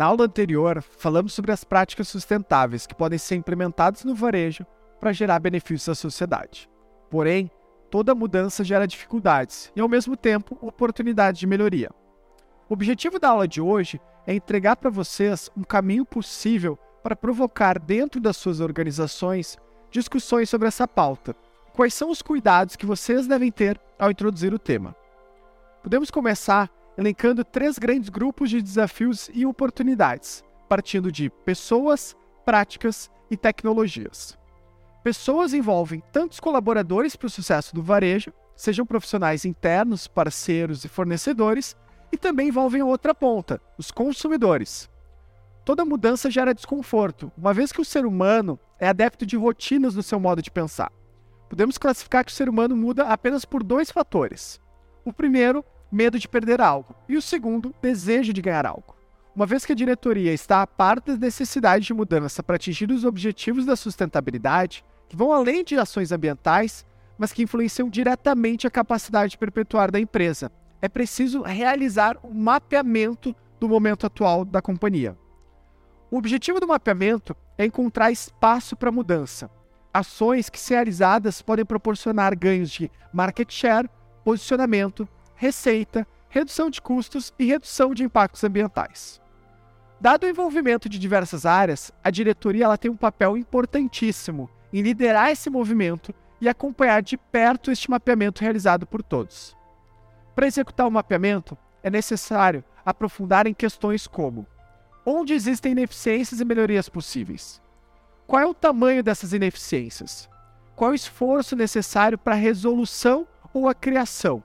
Na aula anterior, falamos sobre as práticas sustentáveis que podem ser implementadas no varejo para gerar benefícios à sociedade. Porém, toda mudança gera dificuldades e, ao mesmo tempo, oportunidades de melhoria. O objetivo da aula de hoje é entregar para vocês um caminho possível para provocar dentro das suas organizações discussões sobre essa pauta. Quais são os cuidados que vocês devem ter ao introduzir o tema? Podemos começar elencando três grandes grupos de desafios e oportunidades, partindo de pessoas, práticas e tecnologias. Pessoas envolvem tanto os colaboradores para o sucesso do varejo, sejam profissionais internos, parceiros e fornecedores, e também envolvem outra ponta, os consumidores. Toda mudança gera desconforto, uma vez que o ser humano é adepto de rotinas no seu modo de pensar. Podemos classificar que o ser humano muda apenas por dois fatores. O primeiro, medo de perder algo, e o segundo, desejo de ganhar algo. Uma vez que a diretoria está a par das necessidades de mudança para atingir os objetivos da sustentabilidade, que vão além de ações ambientais, mas que influenciam diretamente a capacidade de perpetuar da empresa, é preciso realizar um mapeamento do momento atual da companhia. O objetivo do mapeamento é encontrar espaço para mudança. Ações que, se realizadas, podem proporcionar ganhos de market share, posicionamento, receita, redução de custos e redução de impactos ambientais. Dado o envolvimento de diversas áreas, a diretoria ela tem um papel importantíssimo em liderar esse movimento e acompanhar de perto este mapeamento realizado por todos. Para executar o mapeamento, é necessário aprofundar em questões como: onde existem ineficiências e melhorias possíveis? Qual é o tamanho dessas ineficiências? Qual é o esforço necessário para a resolução ou a criação?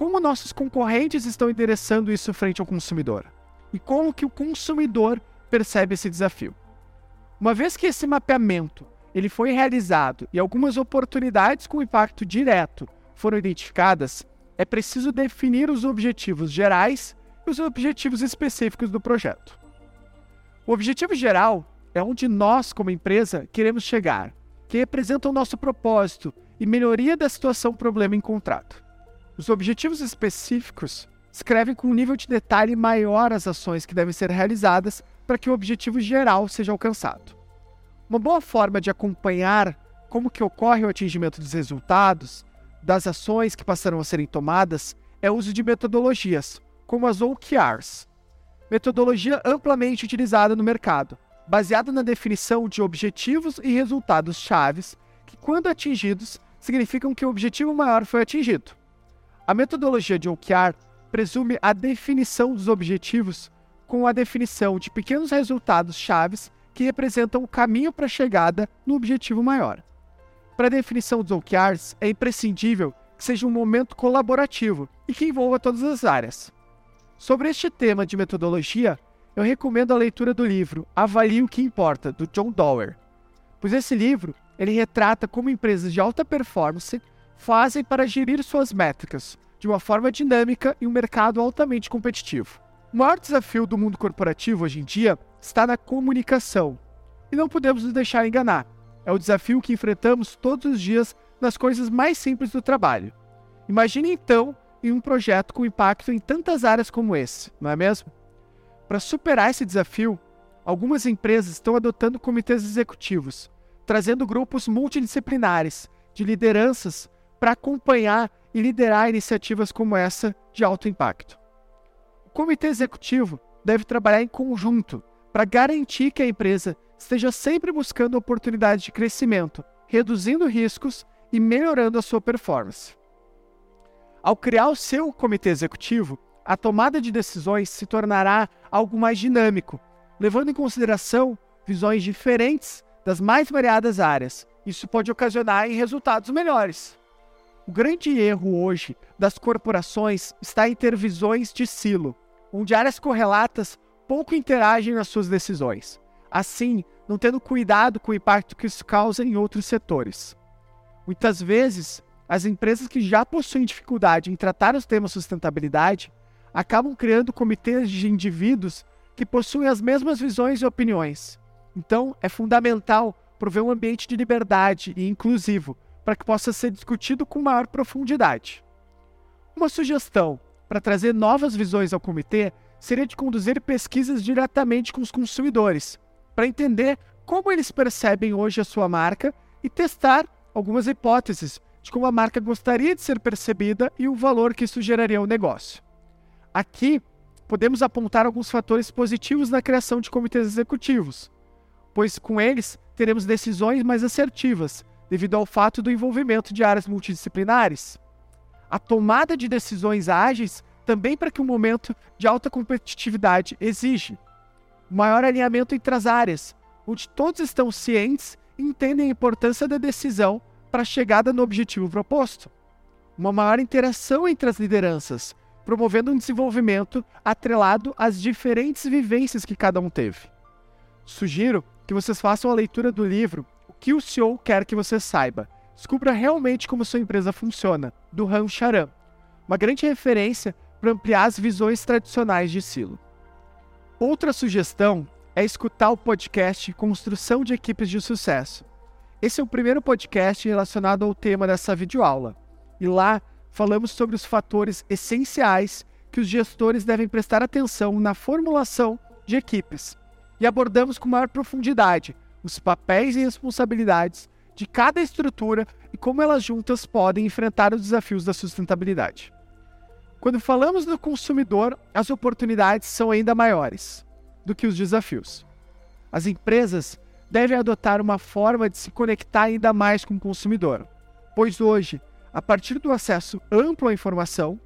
Como nossos concorrentes estão endereçando isso frente ao consumidor? E como que o consumidor percebe esse desafio? Uma vez que esse mapeamento ele foi realizado e algumas oportunidades com impacto direto foram identificadas, é preciso definir os objetivos gerais e os objetivos específicos do projeto. O objetivo geral é onde nós, como empresa, queremos chegar, que representa o nosso propósito e melhoria da situação problema encontrado. Os objetivos específicos escrevem com um nível de detalhe maior as ações que devem ser realizadas para que o objetivo geral seja alcançado. Uma boa forma de acompanhar como que ocorre o atingimento dos resultados das ações que passarão a serem tomadas é o uso de metodologias, como as OKRs, metodologia amplamente utilizada no mercado, baseada na definição de objetivos e resultados chaves que, quando atingidos, significam que o objetivo maior foi atingido. A metodologia de OKR presume a definição dos objetivos com a definição de pequenos resultados chaves que representam o caminho para a chegada no objetivo maior. Para a definição dos OKRs, é imprescindível que seja um momento colaborativo e que envolva todas as áreas. Sobre este tema de metodologia, eu recomendo a leitura do livro Avalie o que Importa, do John Dower, pois esse livro ele retrata como empresas de alta performance fazem para gerir suas métricas de uma forma dinâmica em um mercado altamente competitivo. O maior desafio do mundo corporativo hoje em dia está na comunicação, e não podemos nos deixar enganar. É o desafio que enfrentamos todos os dias nas coisas mais simples do trabalho. Imagine então em um projeto com impacto em tantas áreas como esse, não é mesmo? Para superar esse desafio, algumas empresas estão adotando comitês executivos, trazendo grupos multidisciplinares de lideranças para acompanhar e liderar iniciativas como essa de alto impacto. O comitê executivo deve trabalhar em conjunto para garantir que a empresa esteja sempre buscando oportunidades de crescimento, reduzindo riscos e melhorando a sua performance. Ao criar o seu comitê executivo, a tomada de decisões se tornará algo mais dinâmico, levando em consideração visões diferentes das mais variadas áreas. Isso pode ocasionar resultados melhores. O grande erro hoje das corporações está em ter visões de silo, onde áreas correlatas pouco interagem nas suas decisões assim não tendo cuidado com o impacto que isso causa em outros setores. Muitas vezes, as empresas que já possuem dificuldade em tratar os temas sustentabilidade acabam criando comitês de indivíduos que possuem as mesmas visões e opiniões. Então, é fundamental prover um ambiente de liberdade e inclusivo para que possa ser discutido com maior profundidade. Uma sugestão: para trazer novas visões ao comitê seria de conduzir pesquisas diretamente com os consumidores, para entender como eles percebem hoje a sua marca e testar algumas hipóteses de como a marca gostaria de ser percebida e o valor que isso geraria ao negócio. Aqui, podemos apontar alguns fatores positivos na criação de comitês executivos, pois com eles teremos decisões mais assertivas, devido ao fato do envolvimento de áreas multidisciplinares. A tomada de decisões ágeis também para que um momento de alta competitividade exige maior alinhamento entre as áreas, onde todos estão cientes e entendem a importância da decisão para a chegada no objetivo proposto. Uma maior interação entre as lideranças, promovendo um desenvolvimento atrelado às diferentes vivências que cada um teve. Sugiro que vocês façam a leitura do livro O que o CEO quer que você saiba. Descubra realmente como sua empresa funciona, do Ram Charan, uma grande referência para ampliar as visões tradicionais de Silo. Outra sugestão é escutar o podcast Construção de Equipes de Sucesso. Esse é o primeiro podcast relacionado ao tema dessa videoaula. E lá falamos sobre os fatores essenciais que os gestores devem prestar atenção na formulação de equipes. E abordamos com maior profundidade os papéis e responsabilidades de cada estrutura e como elas juntas podem enfrentar os desafios da sustentabilidade. Quando falamos do consumidor, as oportunidades são ainda maiores do que os desafios. As empresas devem adotar uma forma de se conectar ainda mais com o consumidor, pois hoje, a partir do acesso amplo à informação,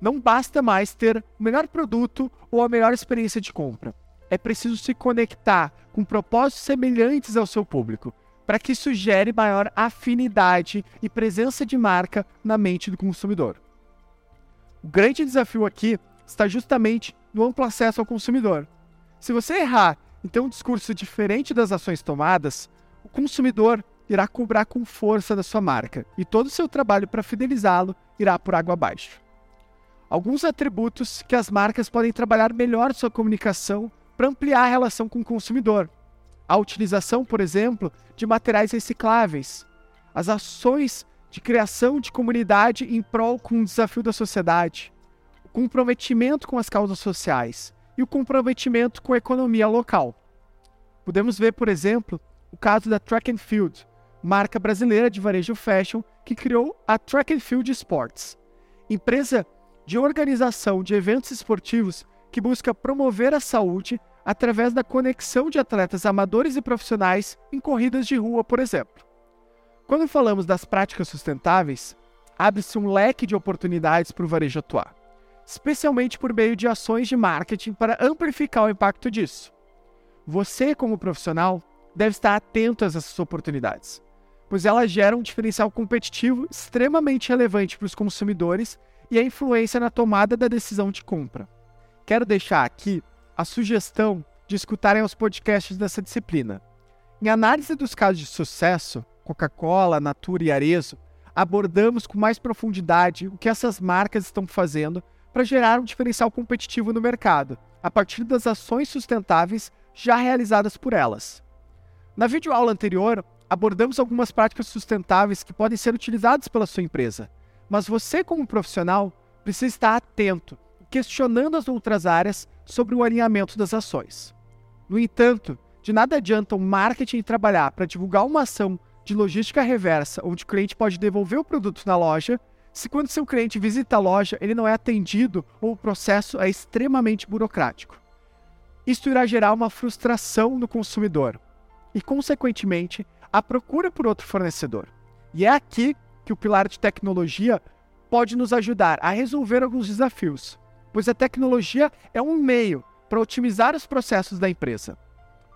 não basta mais ter o melhor produto ou a melhor experiência de compra. É preciso se conectar com propósitos semelhantes ao seu público, para que isso gere maior afinidade e presença de marca na mente do consumidor. O grande desafio aqui está justamente no amplo acesso ao consumidor. Se você errar em ter um discurso diferente das ações tomadas, o consumidor irá cobrar com força da sua marca e todo o seu trabalho para fidelizá-lo irá por água abaixo. Alguns atributos que as marcas podem trabalhar melhor sua comunicação para ampliar a relação com o consumidor. A utilização, por exemplo, de materiais recicláveis, as ações de criação de comunidade em prol com o desafio da sociedade, o comprometimento com as causas sociais e o comprometimento com a economia local. Podemos ver, por exemplo, o caso da Track and Field, marca brasileira de varejo fashion que criou a Track and Field Sports, empresa de organização de eventos esportivos que busca promover a saúde através da conexão de atletas amadores e profissionais em corridas de rua, por exemplo. Quando falamos das práticas sustentáveis, abre-se um leque de oportunidades para o varejo atuar, especialmente por meio de ações de marketing para amplificar o impacto disso. Você, como profissional, deve estar atento a essas oportunidades, pois elas geram um diferencial competitivo extremamente relevante para os consumidores e a influência na tomada da decisão de compra. Quero deixar aqui a sugestão de escutarem os podcasts dessa disciplina. Em análise dos casos de sucesso, Coca-Cola, Natura e Arezo, abordamos com mais profundidade o que essas marcas estão fazendo para gerar um diferencial competitivo no mercado, a partir das ações sustentáveis já realizadas por elas. Na videoaula anterior, abordamos algumas práticas sustentáveis que podem ser utilizadas pela sua empresa, mas você, como profissional, precisa estar atento, questionando as outras áreas sobre o alinhamento das ações. No entanto, de nada adianta o marketing trabalhar para divulgar uma ação de logística reversa, onde o cliente pode devolver o produto na loja, se quando seu cliente visita a loja ele não é atendido ou o processo é extremamente burocrático. Isto irá gerar uma frustração no consumidor e, consequentemente, a procura por outro fornecedor. E é aqui que o pilar de tecnologia pode nos ajudar a resolver alguns desafios, pois a tecnologia é um meio para otimizar os processos da empresa.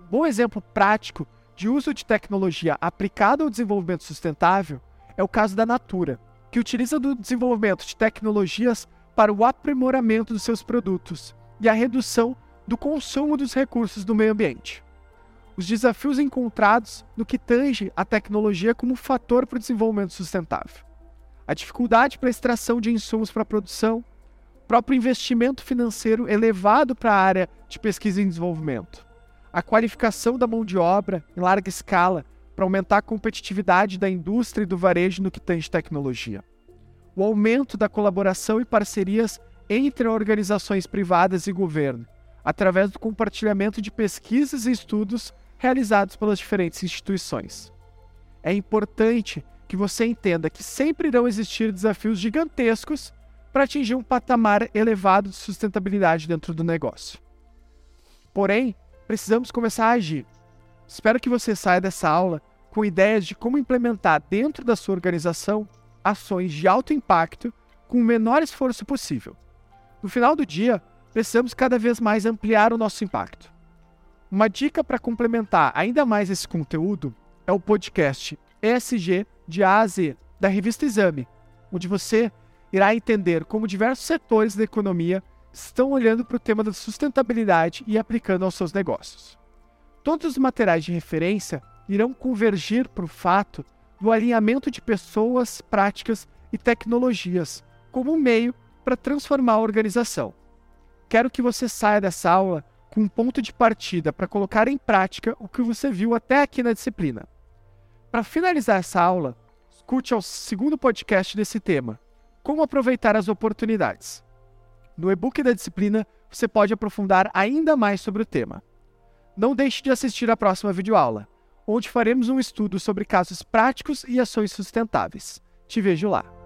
Um bom exemplo prático de uso de tecnologia aplicada ao desenvolvimento sustentável é o caso da Natura, que utiliza do desenvolvimento de tecnologias para o aprimoramento dos seus produtos e a redução do consumo dos recursos do meio ambiente. Os desafios encontrados no que tange a tecnologia como fator para o desenvolvimento sustentável. A dificuldade para a extração de insumos para a produção, próprio investimento financeiro elevado para a área de pesquisa e desenvolvimento, a qualificação da mão de obra em larga escala para aumentar a competitividade da indústria e do varejo no que tange tecnologia. O aumento da colaboração e parcerias entre organizações privadas e governo, através do compartilhamento de pesquisas e estudos realizados pelas diferentes instituições. É importante que você entenda que sempre irão existir desafios gigantescos para atingir um patamar elevado de sustentabilidade dentro do negócio. Porém, precisamos começar a agir. Espero que você saia dessa aula com ideias de como implementar dentro da sua organização ações de alto impacto com o menor esforço possível. No final do dia, precisamos cada vez mais ampliar o nosso impacto. Uma dica para complementar ainda mais esse conteúdo é o podcast ESG de A a Z, da revista Exame, onde você irá entender como diversos setores da economia estão olhando para o tema da sustentabilidade e aplicando aos seus negócios. Todos os materiais de referência irão convergir para o fato do alinhamento de pessoas, práticas e tecnologias como um meio para transformar a organização. Quero que você saia dessa aula com um ponto de partida para colocar em prática o que você viu até aqui na disciplina. Para finalizar essa aula, escute ao segundo podcast desse tema, Como aproveitar as oportunidades. No e-book da disciplina, você pode aprofundar ainda mais sobre o tema. Não deixe de assistir a próxima videoaula, onde faremos um estudo sobre casos práticos e ações sustentáveis. Te vejo lá.